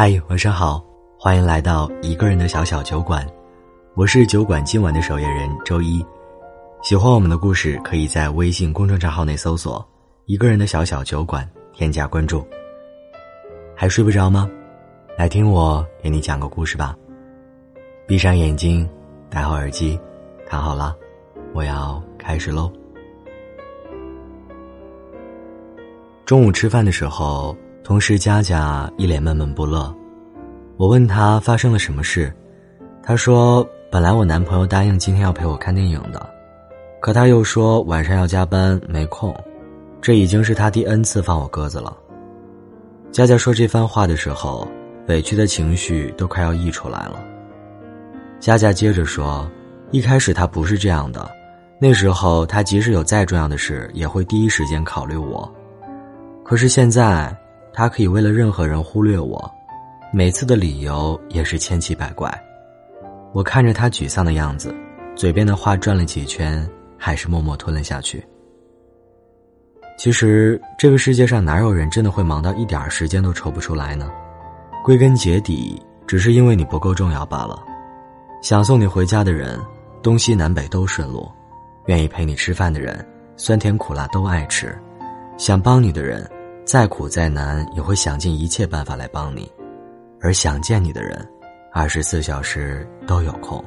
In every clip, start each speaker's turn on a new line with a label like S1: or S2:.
S1: 嗨，晚上好，欢迎来到一个人的小小酒馆，我是酒馆今晚的守夜人周一。喜欢我们的故事，可以在微信公众账号内搜索“一个人的小小酒馆”，添加关注。还睡不着吗？来听我给你讲个故事吧。闭上眼睛，戴好耳机，看好了，我要开始喽。中午吃饭的时候。同事佳佳一脸闷闷不乐，我问她发生了什么事，她说：“本来我男朋友答应今天要陪我看电影的，可他又说晚上要加班没空，这已经是他第 N 次放我鸽子了。”佳佳说这番话的时候，委屈的情绪都快要溢出来了。佳佳接着说：“一开始他不是这样的，那时候他即使有再重要的事，也会第一时间考虑我，可是现在。”他可以为了任何人忽略我，每次的理由也是千奇百怪。我看着他沮丧的样子，嘴边的话转了几圈，还是默默吞了下去。其实这个世界上哪有人真的会忙到一点时间都抽不出来呢？归根结底，只是因为你不够重要罢了。想送你回家的人，东西南北都顺路；愿意陪你吃饭的人，酸甜苦辣都爱吃；想帮你的人。再苦再难，也会想尽一切办法来帮你；而想见你的人，二十四小时都有空。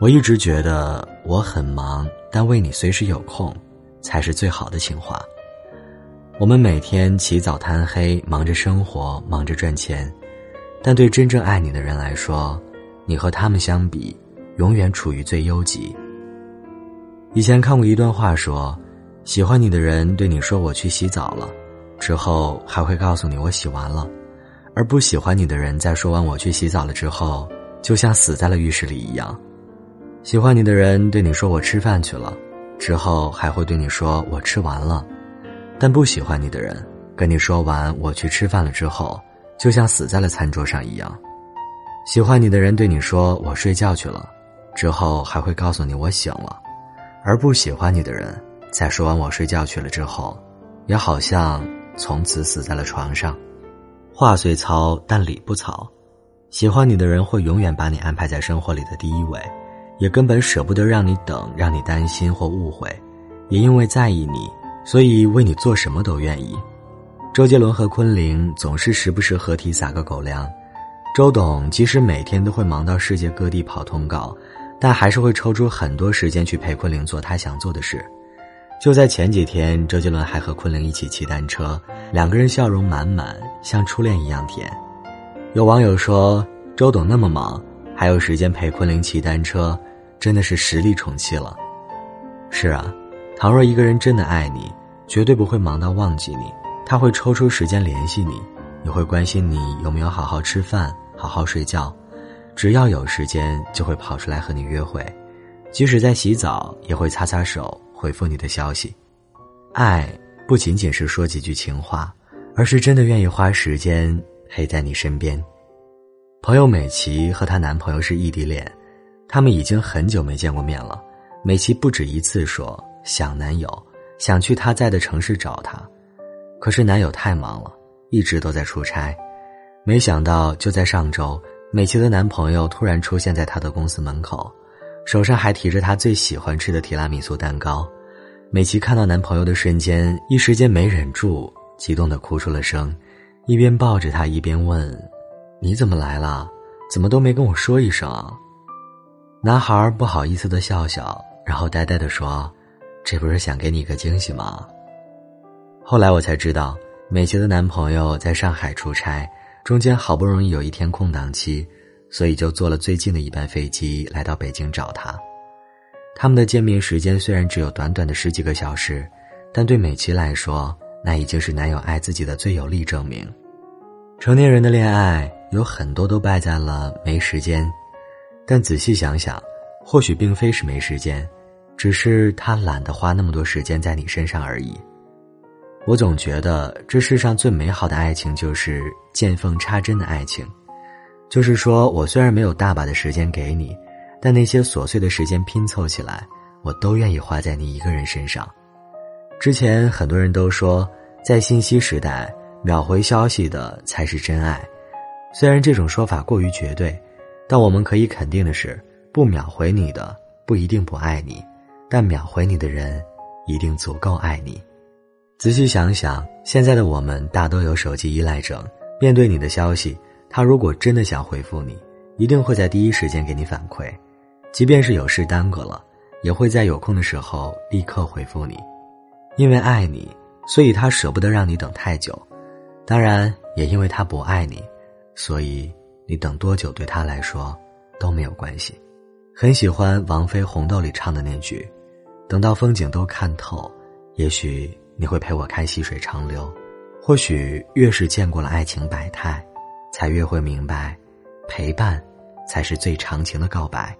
S1: 我一直觉得我很忙，但为你随时有空，才是最好的情话。我们每天起早贪黑，忙着生活，忙着赚钱，但对真正爱你的人来说，你和他们相比，永远处于最优级。以前看过一段话，说，喜欢你的人对你说：“我去洗澡了。”之后还会告诉你我洗完了，而不喜欢你的人在说完我去洗澡了之后，就像死在了浴室里一样。喜欢你的人对你说我吃饭去了，之后还会对你说我吃完了，但不喜欢你的人跟你说完我去吃饭了之后，就像死在了餐桌上一样。喜欢你的人对你说我睡觉去了，之后还会告诉你我醒了，而不喜欢你的人在说完我睡觉去了之后，也好像。从此死在了床上，话虽糙，但理不糙。喜欢你的人会永远把你安排在生活里的第一位，也根本舍不得让你等，让你担心或误会。也因为在意你，所以为你做什么都愿意。周杰伦和昆凌总是时不时合体撒个狗粮，周董即使每天都会忙到世界各地跑通告，但还是会抽出很多时间去陪昆凌做他想做的事。就在前几天，周杰伦还和昆凌一起骑单车，两个人笑容满满，像初恋一样甜。有网友说，周董那么忙，还有时间陪昆凌骑单车，真的是实力宠妻了。是啊，倘若一个人真的爱你，绝对不会忙到忘记你，他会抽出时间联系你，也会关心你有没有好好吃饭、好好睡觉，只要有时间就会跑出来和你约会，即使在洗澡也会擦擦手。回复你的消息，爱不仅仅是说几句情话，而是真的愿意花时间陪在你身边。朋友美琪和她男朋友是异地恋，他们已经很久没见过面了。美琪不止一次说想男友，想去他在的城市找他，可是男友太忙了，一直都在出差。没想到就在上周，美琪的男朋友突然出现在她的公司门口。手上还提着她最喜欢吃的提拉米苏蛋糕，美琪看到男朋友的瞬间，一时间没忍住，激动的哭出了声，一边抱着他一边问：“你怎么来了？怎么都没跟我说一声？”男孩不好意思的笑笑，然后呆呆的说：“这不是想给你个惊喜吗？”后来我才知道，美琪的男朋友在上海出差，中间好不容易有一天空档期。所以就坐了最近的一班飞机来到北京找他。他们的见面时间虽然只有短短的十几个小时，但对美琪来说，那已经是男友爱自己的最有力证明。成年人的恋爱有很多都败在了没时间，但仔细想想，或许并非是没时间，只是他懒得花那么多时间在你身上而已。我总觉得这世上最美好的爱情就是见缝插针的爱情。就是说，我虽然没有大把的时间给你，但那些琐碎的时间拼凑起来，我都愿意花在你一个人身上。之前很多人都说，在信息时代，秒回消息的才是真爱。虽然这种说法过于绝对，但我们可以肯定的是，不秒回你的不一定不爱你，但秒回你的人一定足够爱你。仔细想想，现在的我们大多有手机依赖症，面对你的消息，他如果真的想回复你，一定会在第一时间给你反馈，即便是有事耽搁了，也会在有空的时候立刻回复你，因为爱你，所以他舍不得让你等太久，当然也因为他不爱你。所以，你等多久对他来说都没有关系。很喜欢王菲《红豆》里唱的那句：“等到风景都看透，也许你会陪我看细水长流。或许越是见过了爱情百态，才越会明白，陪伴才是最长情的告白。”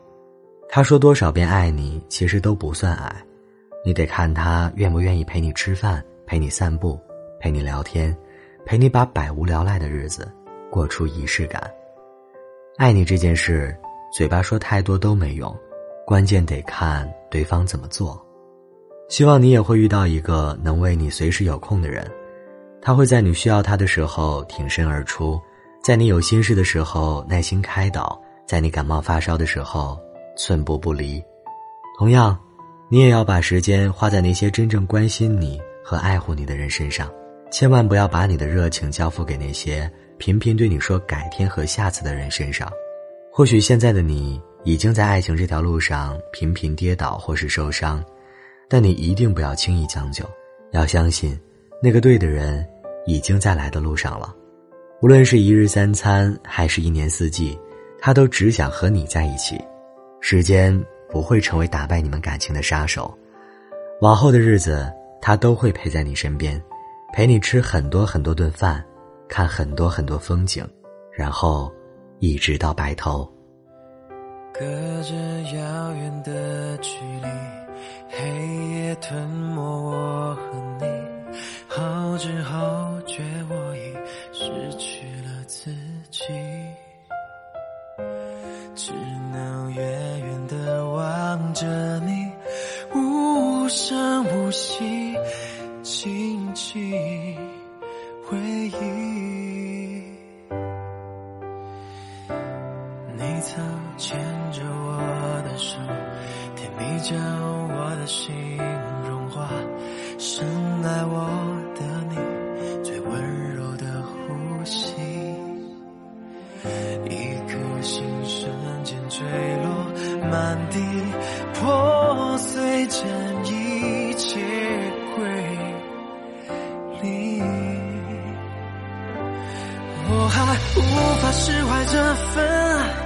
S1: 他说多少遍爱你，其实都不算爱，你得看他愿不愿意陪你吃饭，陪你散步，陪你聊天，陪你把百无聊赖的日子。过出仪式感，爱你这件事，嘴巴说太多都没用，关键得看对方怎么做。希望你也会遇到一个能为你随时有空的人，他会在你需要他的时候挺身而出，在你有心事的时候耐心开导，在你感冒发烧的时候寸步不离。同样，你也要把时间花在那些真正关心你和爱护你的人身上，千万不要把你的热情交付给那些。频频对你说改天和下次的人身上，或许现在的你已经在爱情这条路上频频跌倒或是受伤，但你一定不要轻易将就，要相信，那个对的人已经在来的路上了。无论是一日三餐还是一年四季，他都只想和你在一起。时间不会成为打败你们感情的杀手，往后的日子他都会陪在你身边，陪你吃很多很多顿饭。看很多很多风景，然后一直到白头。
S2: 隔着遥远的距离，黑夜吞没我将我的心融化，深爱我的你，最温柔的呼吸，一颗心瞬间坠落满地，破碎成一切归零，我还无法释怀这份爱。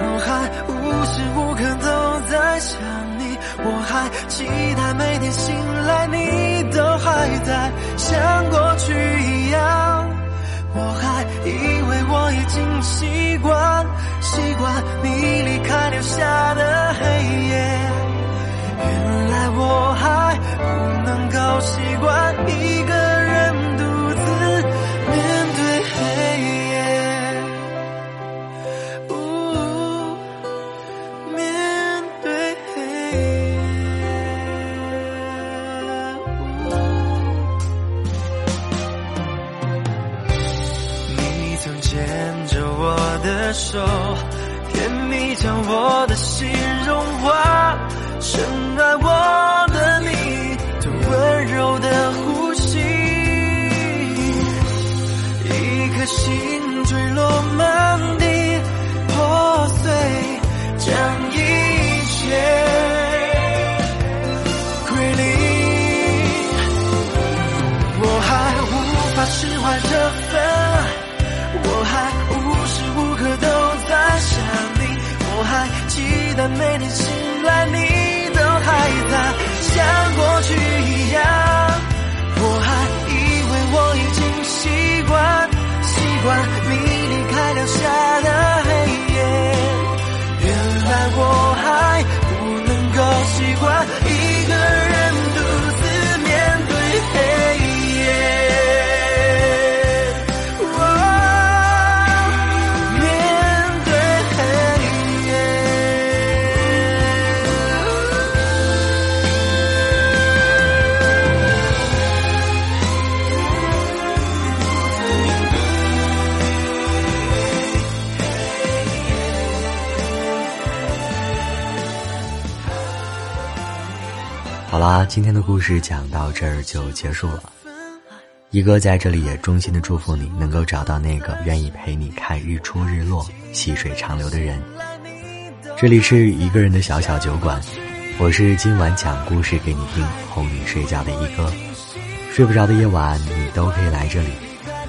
S2: 我还无时无刻都在想你，我还期待每天醒来你都还在，像过去一样。我还以为我已经习惯，习惯你离开留下的黑夜，原来我还不能够习惯每天醒来，你都还在，像过去一样。我还以为我已经习惯，习惯你离开留下的黑夜。原来我还不能够习惯一个人
S1: 今天的故事讲到这儿就结束了。一哥在这里也衷心的祝福你，能够找到那个愿意陪你看日出日落、细水长流的人。这里是一个人的小小酒馆，我是今晚讲故事给你听、哄你睡觉的一哥。睡不着的夜晚，你都可以来这里，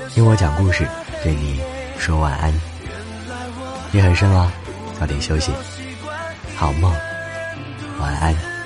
S1: 听我讲故事，对你说晚安。夜很深了，早点休息，好梦，晚安。